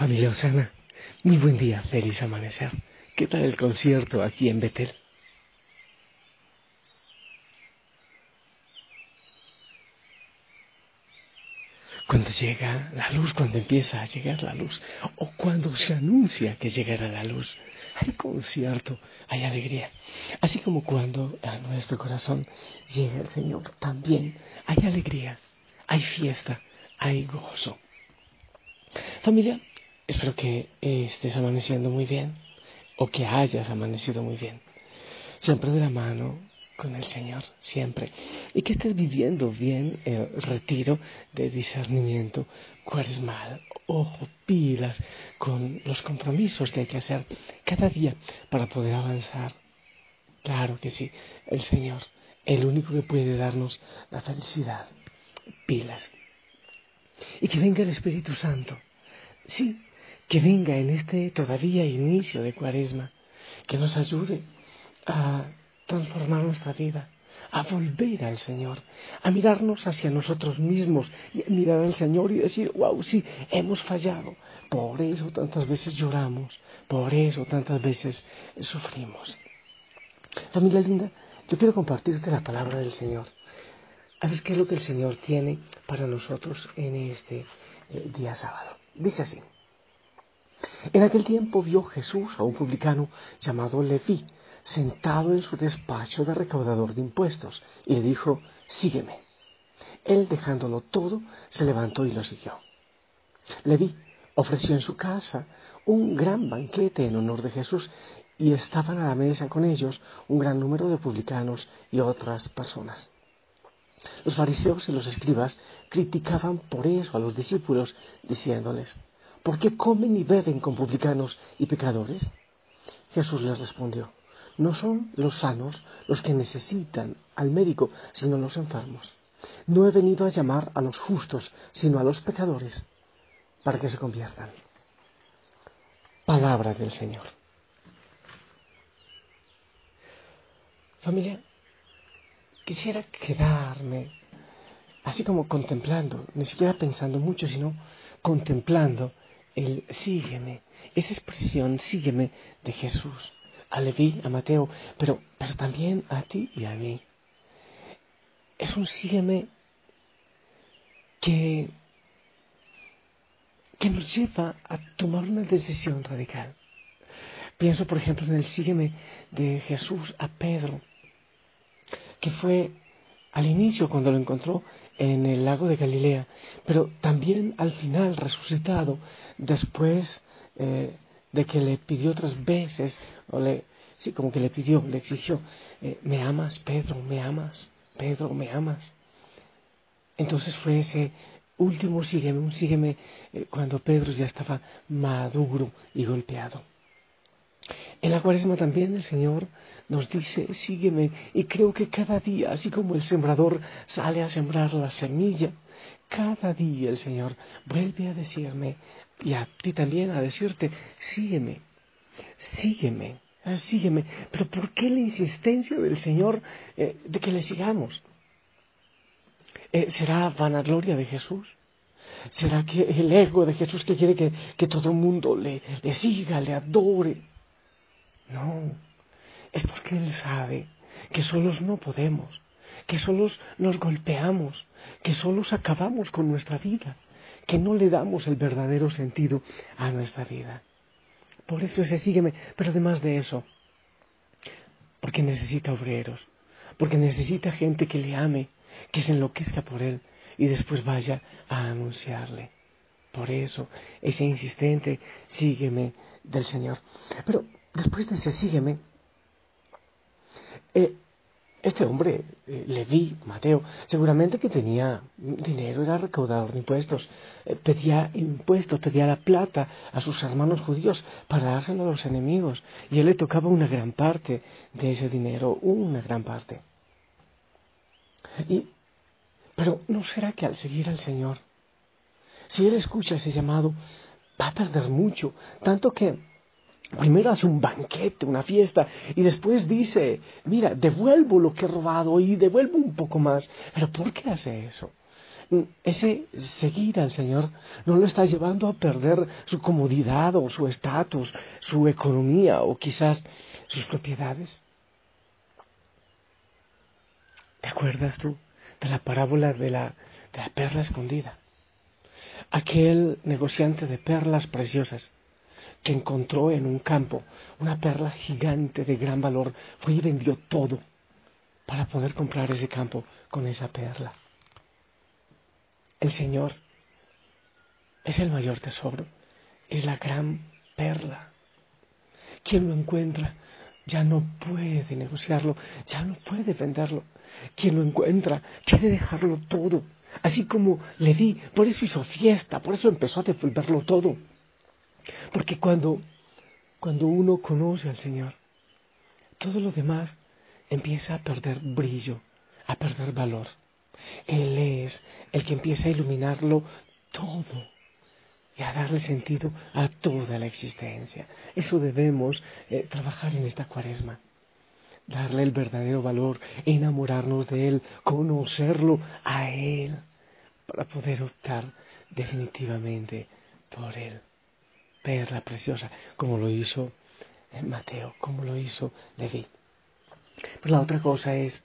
familia Osana, muy buen día, feliz amanecer. ¿Qué tal el concierto aquí en Betel? Cuando llega la luz, cuando empieza a llegar la luz, o cuando se anuncia que llegará la luz, hay concierto, hay alegría. Así como cuando a nuestro corazón llega el Señor, también hay alegría, hay fiesta, hay gozo. Familia, espero que estés amaneciendo muy bien o que hayas amanecido muy bien. Siempre de la mano con el Señor, siempre. Y que estés viviendo bien el retiro de discernimiento mal, Ojo, pilas con los compromisos que hay que hacer cada día para poder avanzar. Claro que sí, el Señor, el único que puede darnos la felicidad. Pilas. Y que venga el Espíritu Santo Sí, que venga en este todavía inicio de cuaresma, que nos ayude a transformar nuestra vida, a volver al Señor, a mirarnos hacia nosotros mismos y a mirar al Señor y decir, wow, sí, hemos fallado. Por eso tantas veces lloramos, por eso tantas veces sufrimos. Familia linda, yo quiero compartirte la palabra del Señor. A ver qué es lo que el Señor tiene para nosotros en este eh, día sábado. Dice así. En aquel tiempo vio Jesús a un publicano llamado Leví sentado en su despacho de recaudador de impuestos y le dijo, sígueme. Él, dejándolo todo, se levantó y lo siguió. Leví ofreció en su casa un gran banquete en honor de Jesús y estaban a la mesa con ellos un gran número de publicanos y otras personas. Los fariseos y los escribas criticaban por eso a los discípulos, diciéndoles, ¿por qué comen y beben con publicanos y pecadores? Jesús les respondió, no son los sanos los que necesitan al médico, sino los enfermos. No he venido a llamar a los justos, sino a los pecadores, para que se conviertan. Palabra del Señor. Familia, quisiera quedarme así como contemplando, ni siquiera pensando mucho, sino contemplando el sígueme, esa expresión sígueme de Jesús, a Leví, a Mateo, pero, pero también a ti y a mí. Es un sígueme que, que nos lleva a tomar una decisión radical. Pienso, por ejemplo, en el sígueme de Jesús a Pedro que fue al inicio cuando lo encontró en el lago de Galilea, pero también al final resucitado después eh, de que le pidió otras veces, o le, sí, como que le pidió, le exigió, eh, ¿me amas, Pedro? ¿Me amas? Pedro, ¿me amas? Entonces fue ese último sígueme, un sígueme eh, cuando Pedro ya estaba maduro y golpeado. En la cuaresma también el Señor nos dice, sígueme, y creo que cada día, así como el sembrador sale a sembrar la semilla, cada día el Señor vuelve a decirme, y a ti también a decirte, sígueme, sígueme, eh, sígueme. Pero ¿por qué la insistencia del Señor eh, de que le sigamos? Eh, ¿Será vanagloria de Jesús? ¿Será que el ego de Jesús que quiere que, que todo el mundo le, le siga, le adore? No, es porque Él sabe que solos no podemos, que solos nos golpeamos, que solos acabamos con nuestra vida, que no le damos el verdadero sentido a nuestra vida. Por eso ese sígueme, pero además de eso, porque necesita obreros, porque necesita gente que le ame, que se enloquezca por Él y después vaya a anunciarle. Por eso, ese insistente, sígueme del Señor. Pero después de ese sígueme, eh, este hombre, eh, Leví, Mateo, seguramente que tenía dinero, era recaudador de impuestos, eh, pedía impuestos, pedía la plata a sus hermanos judíos para dárselo a los enemigos, y él le tocaba una gran parte de ese dinero, una gran parte. Y, pero ¿no será que al seguir al Señor, si él escucha ese llamado, va a perder mucho, tanto que Primero hace un banquete, una fiesta, y después dice, mira, devuelvo lo que he robado y devuelvo un poco más. Pero ¿por qué hace eso? Mm, ese seguir al Señor no lo está llevando a perder su comodidad o su estatus, su economía o quizás sus propiedades. ¿Te acuerdas tú de la parábola de la, de la perla escondida? Aquel negociante de perlas preciosas que encontró en un campo una perla gigante de gran valor, fue y vendió todo para poder comprar ese campo con esa perla. El Señor es el mayor tesoro, es la gran perla. Quien lo encuentra ya no puede negociarlo, ya no puede venderlo. Quien lo encuentra quiere dejarlo todo, así como le di, por eso hizo fiesta, por eso empezó a devolverlo todo. Porque cuando, cuando uno conoce al Señor, todo lo demás empieza a perder brillo, a perder valor. Él es el que empieza a iluminarlo todo y a darle sentido a toda la existencia. Eso debemos eh, trabajar en esta cuaresma. Darle el verdadero valor, enamorarnos de Él, conocerlo a Él, para poder optar definitivamente por Él perla preciosa, como lo hizo Mateo, como lo hizo David. Pero la otra cosa es,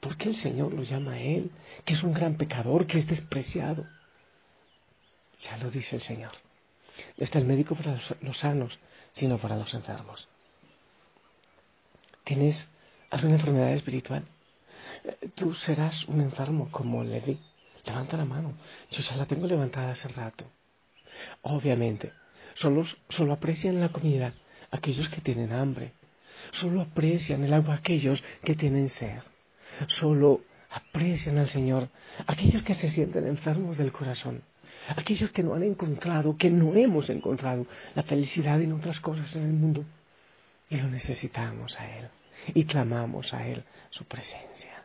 ¿por qué el Señor lo llama a él? Que es un gran pecador, que es despreciado. Ya lo dice el Señor. No está el médico para los sanos, sino para los enfermos. ¿Tienes alguna enfermedad espiritual? Eh, tú serás un enfermo como Levi. Levanta la mano. Yo ya la tengo levantada hace rato. Obviamente, Solo, aprecian la comida aquellos que tienen hambre. Solo aprecian el agua aquellos que tienen sed. Solo aprecian al Señor aquellos que se sienten enfermos del corazón. Aquellos que no han encontrado, que no hemos encontrado la felicidad en otras cosas en el mundo. Y lo necesitamos a Él. Y clamamos a Él su presencia.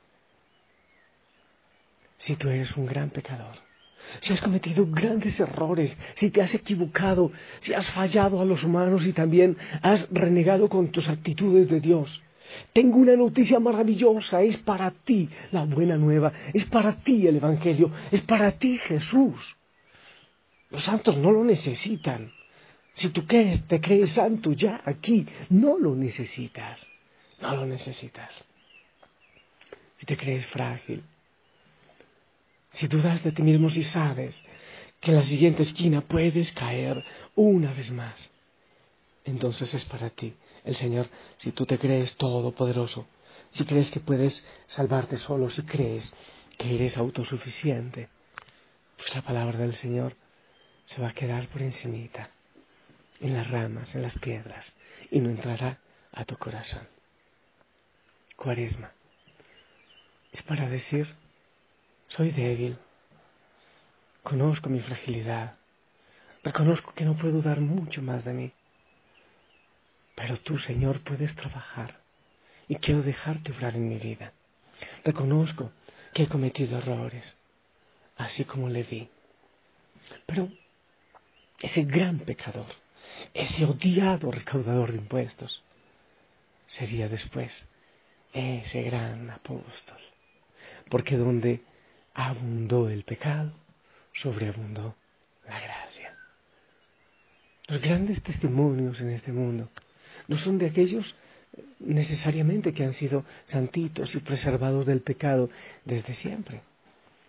Si tú eres un gran pecador, si has cometido grandes errores, si te has equivocado, si has fallado a los humanos y también has renegado con tus actitudes de Dios. Tengo una noticia maravillosa, es para ti la buena nueva, es para ti el Evangelio, es para ti Jesús. Los santos no lo necesitan. Si tú crees, te crees santo ya aquí, no lo necesitas, no lo necesitas. Si te crees frágil, si dudas de ti mismo, si sabes que en la siguiente esquina puedes caer una vez más, entonces es para ti el Señor. Si tú te crees todopoderoso, si crees que puedes salvarte solo, si crees que eres autosuficiente, pues la palabra del Señor se va a quedar por encimita, en las ramas, en las piedras, y no entrará a tu corazón. Cuaresma es para decir soy débil. Conozco mi fragilidad. Reconozco que no puedo dar mucho más de mí. Pero tú, Señor, puedes trabajar y quiero dejarte obrar en mi vida. Reconozco que he cometido errores, así como le di. Pero ese gran pecador, ese odiado recaudador de impuestos, sería después ese gran apóstol. Porque donde abundó el pecado, sobreabundó la gracia. Los grandes testimonios en este mundo no son de aquellos necesariamente que han sido santitos y preservados del pecado desde siempre,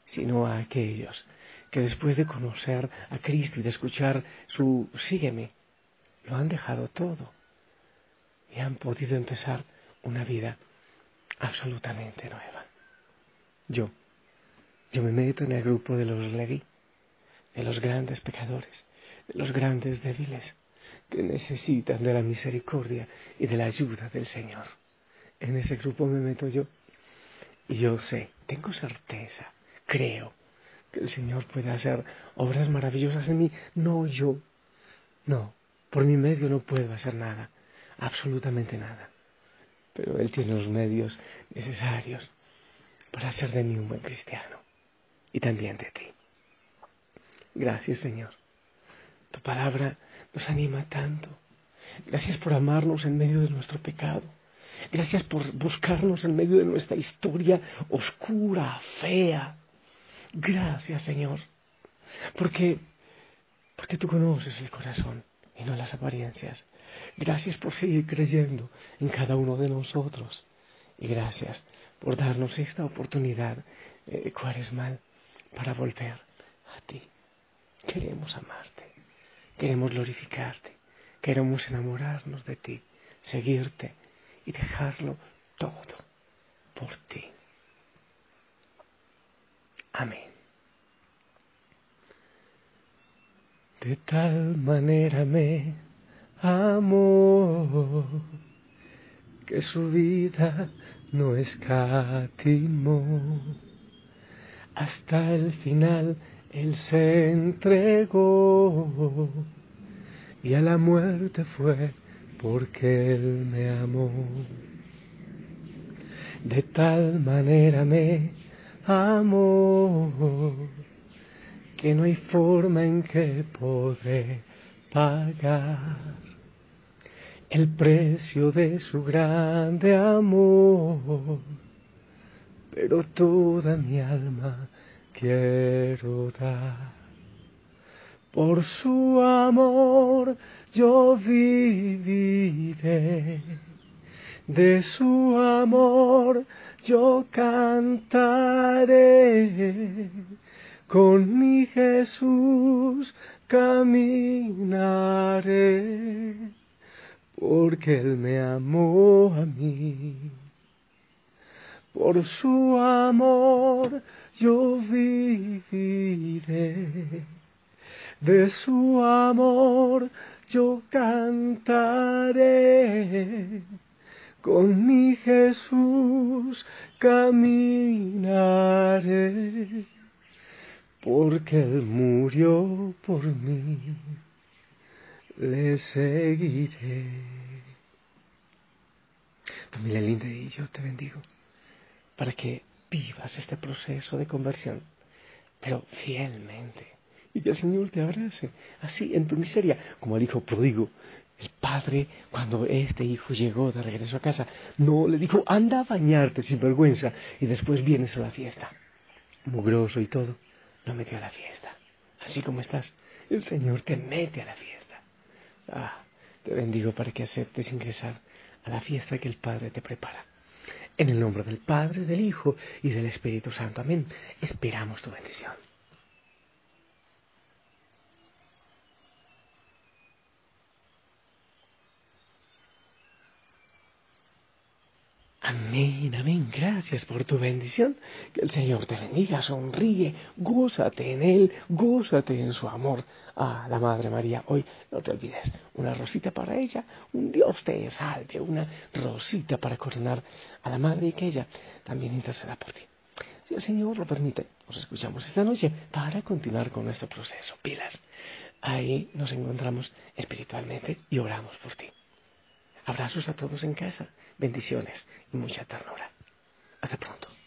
sino a aquellos que después de conocer a Cristo y de escuchar su sígueme, lo han dejado todo y han podido empezar una vida absolutamente nueva. Yo yo me meto en el grupo de los Leví, de los grandes pecadores, de los grandes débiles, que necesitan de la misericordia y de la ayuda del Señor. En ese grupo me meto yo. Y yo sé, tengo certeza, creo que el Señor puede hacer obras maravillosas en mí. No yo. No, por mi medio no puedo hacer nada, absolutamente nada. Pero Él tiene los medios necesarios para hacer de mí un buen cristiano y también de ti. Gracias Señor. Tu palabra nos anima tanto. Gracias por amarnos en medio de nuestro pecado. Gracias por buscarnos en medio de nuestra historia oscura, fea. Gracias, Señor. Porque, porque tú conoces el corazón y no las apariencias. Gracias por seguir creyendo en cada uno de nosotros. Y gracias por darnos esta oportunidad eh, mal para volver a ti. Queremos amarte, queremos glorificarte, queremos enamorarnos de ti, seguirte y dejarlo todo por ti. Amén. De tal manera me amó que su vida no escatimó. Hasta el final él se entregó y a la muerte fue porque Él me amó. De tal manera me amó que no hay forma en que podré pagar el precio de su grande amor. Pero toda mi alma quiero dar por su amor yo viviré. De su amor yo cantaré. Con mi Jesús caminaré. Porque Él me amó a mí. Por su amor yo viviré de su amor yo cantaré. Con mi Jesús caminaré, porque Él murió por mí, le seguiré. Familia linda, y yo te bendigo para que vivas este proceso de conversión, pero fielmente y que el Señor te abrace, así en tu miseria, como el hijo pródigo. El padre, cuando este hijo llegó de regreso a casa, no le dijo, anda a bañarte sin vergüenza y después vienes a la fiesta. Mugroso y todo, no metió a la fiesta. Así como estás, el Señor te mete a la fiesta. Ah, te bendigo para que aceptes ingresar a la fiesta que el Padre te prepara. En el nombre del Padre, del Hijo y del Espíritu Santo. Amén. Esperamos tu bendición. Amén, amén. Gracias por tu bendición. Que el Señor te bendiga, sonríe, gózate en Él, gózate en su amor. Ah, la Madre María, hoy no te olvides, una rosita para ella, un Dios te salve, una rosita para coronar a la Madre y que ella también interceda por ti. Si el Señor lo permite, nos escuchamos esta noche para continuar con nuestro proceso. Pilas. Ahí nos encontramos espiritualmente y oramos por ti. Abrazos a todos en casa, bendiciones y mucha ternura. Hasta pronto.